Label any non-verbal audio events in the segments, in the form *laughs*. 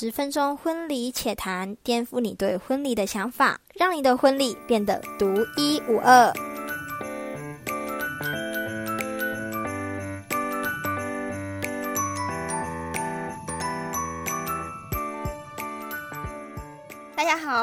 十分钟婚礼且谈，颠覆你对婚礼的想法，让你的婚礼变得独一无二。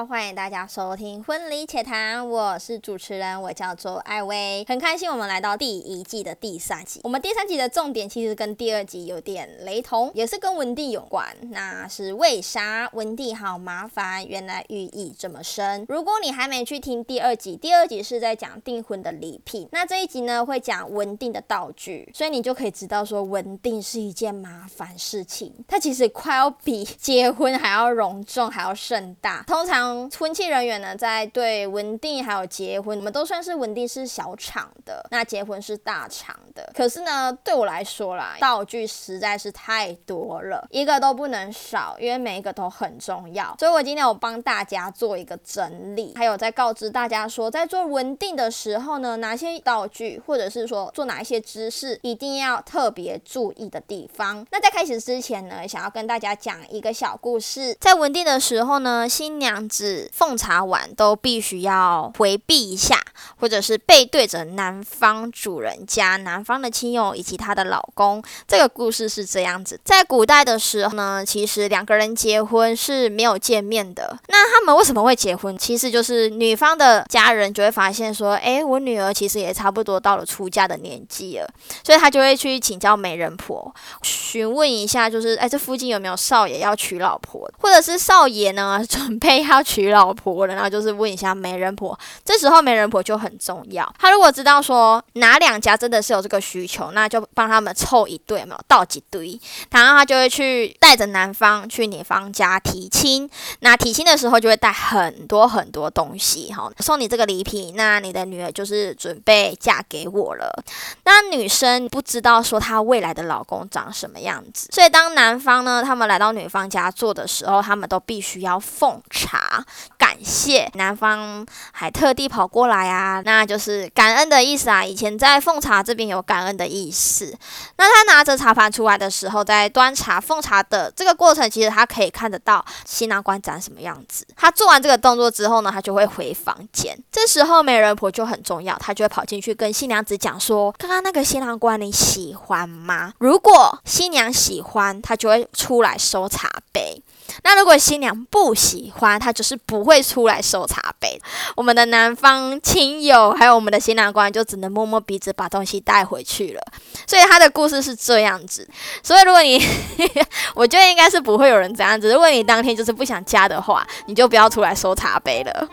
欢迎大家收听《婚礼且谈》，我是主持人，我叫做艾薇，很开心我们来到第一季的第三集。我们第三集的重点其实跟第二集有点雷同，也是跟文帝有关。那是为啥文帝好麻烦？原来寓意这么深。如果你还没去听第二集，第二集是在讲订婚的礼品，那这一集呢会讲文定的道具，所以你就可以知道说文定是一件麻烦事情，它其实快要比结婚还要隆重，还要盛大。通常婚庆人员呢，在对稳定还有结婚，我们都算是稳定是小厂的，那结婚是大厂的。可是呢，对我来说啦，道具实在是太多了，一个都不能少，因为每一个都很重要。所以我今天我帮大家做一个整理，还有在告知大家说，在做稳定的时候呢，哪些道具或者是说做哪一些姿势，一定要特别注意的地方。那在开始之前呢，想要跟大家讲一个小故事，在稳定的时候呢，新娘。是奉茶碗都必须要回避一下，或者是背对着男方主人家、男方的亲友以及她的老公。这个故事是这样子：在古代的时候呢，其实两个人结婚是没有见面的。那他们为什么会结婚？其实就是女方的家人就会发现说：“诶，我女儿其实也差不多到了出嫁的年纪了。”所以他就会去请教媒人婆，询问一下，就是诶，这附近有没有少爷要娶老婆，或者是少爷呢 *laughs* 准备。要娶老婆了，然后就是问一下媒人婆。这时候媒人婆就很重要。他如果知道说哪两家真的是有这个需求，那就帮他们凑一对没有，倒几堆。然后他就会去带着男方去女方家提亲。那提亲的时候就会带很多很多东西，哈，送你这个礼品。那你的女儿就是准备嫁给我了。那女生不知道说她未来的老公长什么样子，所以当男方呢他们来到女方家做的时候，他们都必须要奉茶。感谢男方还特地跑过来啊，那就是感恩的意思啊。以前在奉茶这边有感恩的意思。那他拿着茶盘出来的时候，在端茶奉茶的这个过程，其实他可以看得到新郎官长什么样子。他做完这个动作之后呢，他就会回房间。这时候媒人婆就很重要，他就会跑进去跟新娘子讲说：“刚刚那个新郎官你喜欢吗？如果新娘喜欢，他就会出来收茶杯。”那如果新娘不喜欢，她就是不会出来收茶杯。我们的男方亲友还有我们的新郎官就只能摸摸鼻子把东西带回去了。所以他的故事是这样子。所以如果你，*laughs* 我觉得应该是不会有人这样子。如果你当天就是不想加的话，你就不要出来收茶杯了。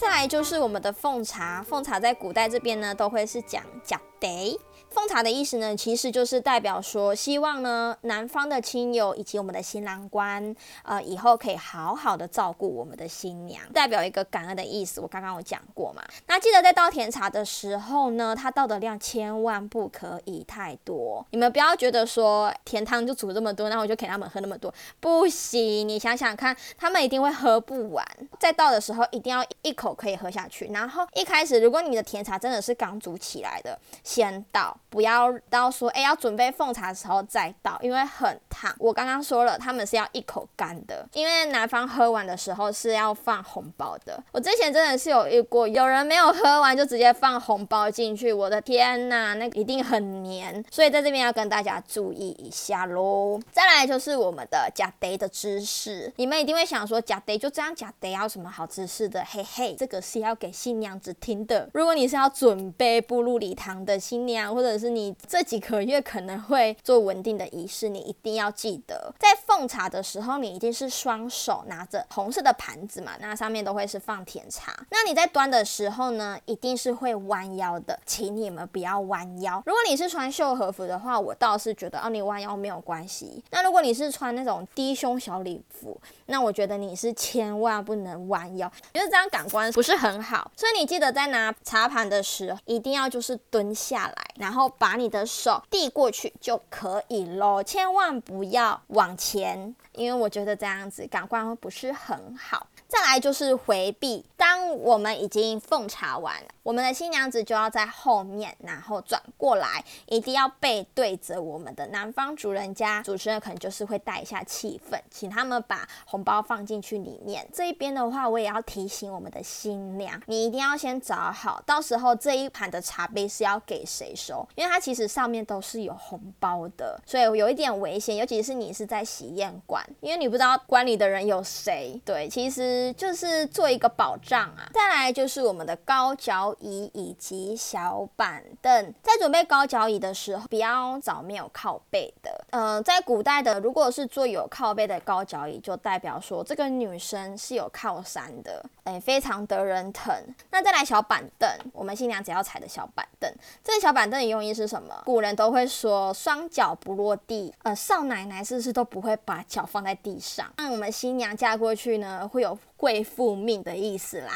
再来就是我们的奉茶，奉茶在古代这边呢，都会是讲讲得。奉茶的意思呢，其实就是代表说，希望呢男方的亲友以及我们的新郎官，呃，以后可以好好的照顾我们的新娘，代表一个感恩的意思。我刚刚有讲过嘛，那记得在倒甜茶的时候呢，它倒的量千万不可以太多。你们不要觉得说甜汤就煮这么多，那我就给他们喝那么多，不行。你想想看，他们一定会喝不完。在倒的时候，一定要一口可以喝下去。然后一开始，如果你的甜茶真的是刚煮起来的，先倒。不要到说，哎，要准备奉茶的时候再倒，因为很烫。我刚刚说了，他们是要一口干的，因为男方喝完的时候是要放红包的。我之前真的是有遇过，有人没有喝完就直接放红包进去，我的天呐，那一定很黏。所以在这边要跟大家注意一下喽。再来就是我们的假得的知识，你们一定会想说，假得就这样假得要什么好知识的？嘿嘿，这个是要给新娘子听的。如果你是要准备步入礼堂的新娘，或者是你这几个月可能会做稳定的仪式，你一定要记得，在奉茶的时候，你一定是双手拿着红色的盘子嘛，那上面都会是放甜茶。那你在端的时候呢，一定是会弯腰的，请你们不要弯腰。如果你是穿秀和服的话，我倒是觉得哦，你弯腰没有关系。那如果你是穿那种低胸小礼服，那我觉得你是千万不能弯腰，因为这样感官不是很好。所以你记得在拿茶盘的时候，一定要就是蹲下来，然后把你的手递过去就可以喽，千万不要往前，因为我觉得这样子感官不是很好。再来就是回避，我们已经奉茶完，我们的新娘子就要在后面，然后转过来，一定要背对着我们的男方主人家。主持人可能就是会带一下气氛，请他们把红包放进去里面。这一边的话，我也要提醒我们的新娘，你一定要先找好，到时候这一盘的茶杯是要给谁收，因为它其实上面都是有红包的，所以有一点危险，尤其是你是在喜宴馆，因为你不知道馆里的人有谁。对，其实就是做一个保障再来就是我们的高脚椅以及小板凳，在准备高脚椅的时候，不要找没有靠背的。嗯，在古代的，如果是坐有靠背的高脚椅，就代表说这个女生是有靠山的，非常得人疼。那再来小板凳，我们新娘子要踩的小板凳，这个小板凳的用意是什么？古人都会说双脚不落地，呃，少奶奶是不是都不会把脚放在地上？那我们新娘嫁过去呢，会有贵妇命的意思啦。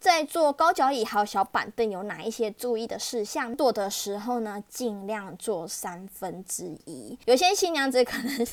在坐高脚椅还有小板凳有哪一些注意的事项？坐的时候呢，尽量坐三分之一。有些新娘子可能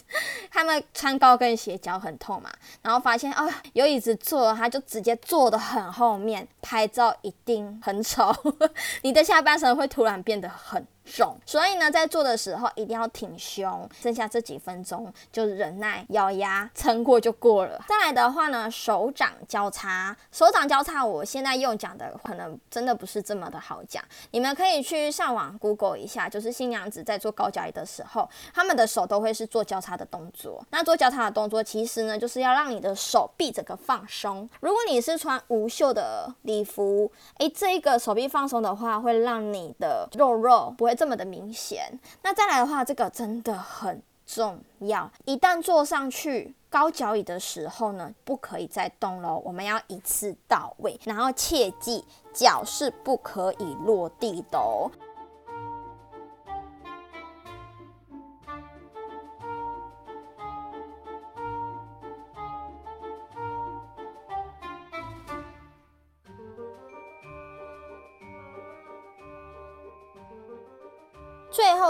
她们穿高跟鞋脚很痛嘛，然后发现哦有椅子坐，她就直接坐的很后面，拍照一定很丑，*laughs* 你的下半身会突然变得很。重，所以呢，在做的时候一定要挺胸，剩下这几分钟就忍耐、咬牙撑过就过了。再来的话呢，手掌交叉，手掌交叉，我现在用讲的可能真的不是这么的好讲，你们可以去上网 Google 一下，就是新娘子在做高脚椅的时候，他们的手都会是做交叉的动作。那做交叉的动作，其实呢，就是要让你的手臂整个放松。如果你是穿无袖的礼服，诶，这个手臂放松的话，会让你的肉肉不会。这么的明显，那再来的话，这个真的很重要。一旦坐上去高脚椅的时候呢，不可以再动喽，我们要一次到位，然后切记脚是不可以落地的哦。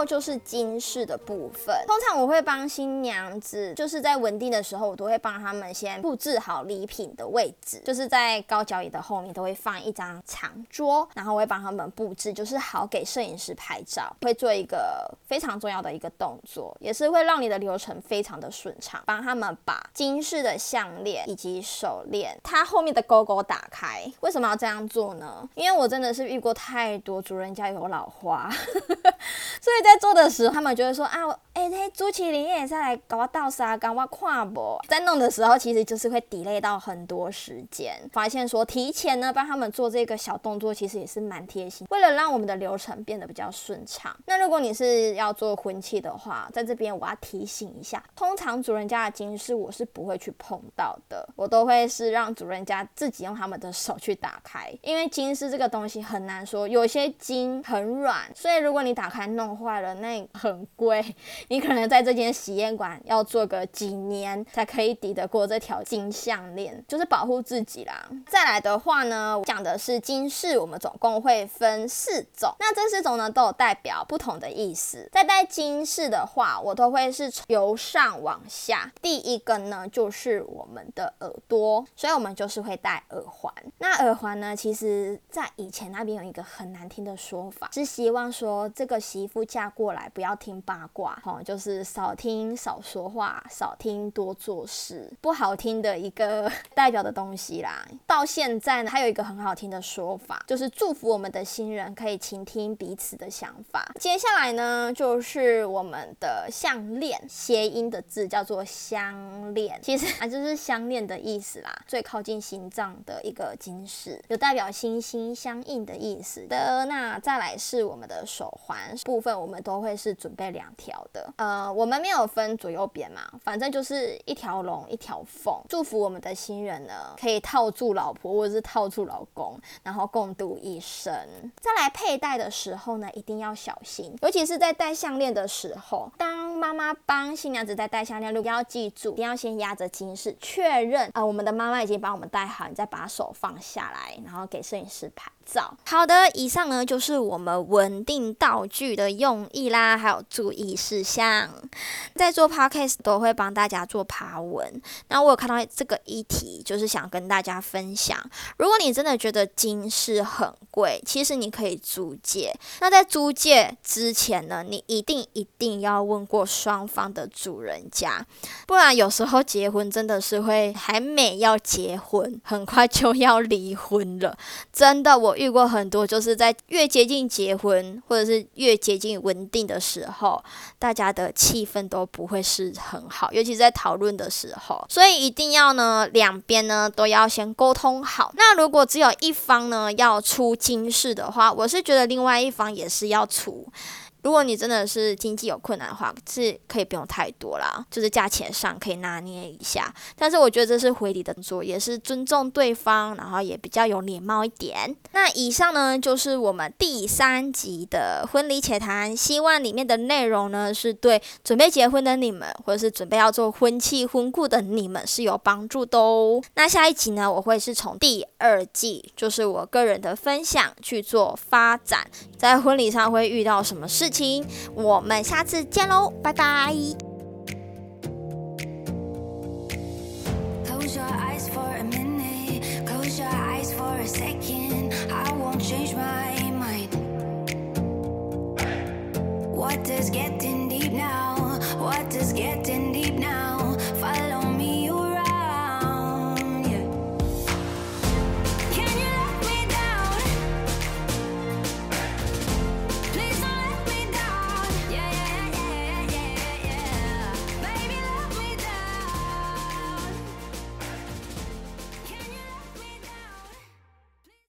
就是金饰的部分。通常我会帮新娘子，就是在稳定的时候，我都会帮他们先布置好礼品的位置，就是在高脚椅的后面都会放一张长桌，然后我会帮他们布置，就是好给摄影师拍照。会做一个非常重要的一个动作，也是会让你的流程非常的顺畅。帮他们把金饰的项链以及手链，它后面的勾勾打开。为什么要这样做呢？因为我真的是遇过太多主人家有老花。*laughs* 所以在做的时候，他们就会说啊，哎，那朱麒麟也是来搞我倒沙，搞我跨不？在弄的时候，其实就是会 delay 到很多时间。发现说提前呢帮他们做这个小动作，其实也是蛮贴心，为了让我们的流程变得比较顺畅。那如果你是要做婚期的话，在这边我要提醒一下，通常主人家的金饰我是不会去碰到的，我都会是让主人家自己用他们的手去打开，因为金饰这个东西很难说，有些金很软，所以如果你打开弄。坏坏了那很贵，你可能在这间洗验馆要做个几年才可以抵得过这条金项链，就是保护自己啦。再来的话呢，讲的是金饰，我们总共会分四种，那这四种呢都有代表不同的意思。在戴金饰的话，我都会是由上往下，第一个呢就是我们的耳朵，所以我们就是会戴耳环。那耳环呢，其实在以前那边有一个很难听的说法，是希望说这个媳妇。嫁过来不要听八卦，哦，就是少听少说话，少听多做事，不好听的一个 *laughs* 代表的东西啦。到现在呢，还有一个很好听的说法，就是祝福我们的新人可以倾听彼此的想法。接下来呢，就是我们的项链，谐音的字叫做相恋，其实 *laughs* 啊就是相恋的意思啦，最靠近心脏的一个金饰，有代表心心相印的意思的。那再来是我们的手环部。分我们都会是准备两条的，呃，我们没有分左右边嘛，反正就是一条龙一条凤，祝福我们的新人呢可以套住老婆或者是套住老公，然后共度一生。再来佩戴的时候呢，一定要小心，尤其是在戴项链的时候，当妈妈帮新娘子在戴项链，如果要记住，一定要先压着金饰，确认啊，我们的妈妈已经帮我们戴好，你再把手放下来，然后给摄影师拍。好的，以上呢就是我们稳定道具的用意啦，还有注意事项。在做 podcast 都会帮大家做爬文，那我有看到这个议题，就是想跟大家分享。如果你真的觉得金饰很贵，其实你可以租借。那在租借之前呢，你一定一定要问过双方的主人家，不然有时候结婚真的是会还没要结婚，很快就要离婚了。真的，我遇过很多，就是在越接近结婚或者是越接近稳定的时候，大家的气氛都不会是很好，尤其是在讨论的时候。所以一定要呢，两边呢都要先沟通好。那如果只有一方呢要出金饰的话，我是觉得另外一方也是要出。如果你真的是经济有困难的话，是可以不用太多啦，就是价钱上可以拿捏一下。但是我觉得这是回礼的作，也是尊重对方，然后也比较有礼貌一点。那以上呢就是我们第三集的婚礼且谈，希望里面的内容呢是对准备结婚的你们，或者是准备要做婚庆婚顾的你们是有帮助的哦。那下一集呢，我会是从第二季，就是我个人的分享去做发展，在婚礼上会遇到什么事。我们下次见喽，拜拜。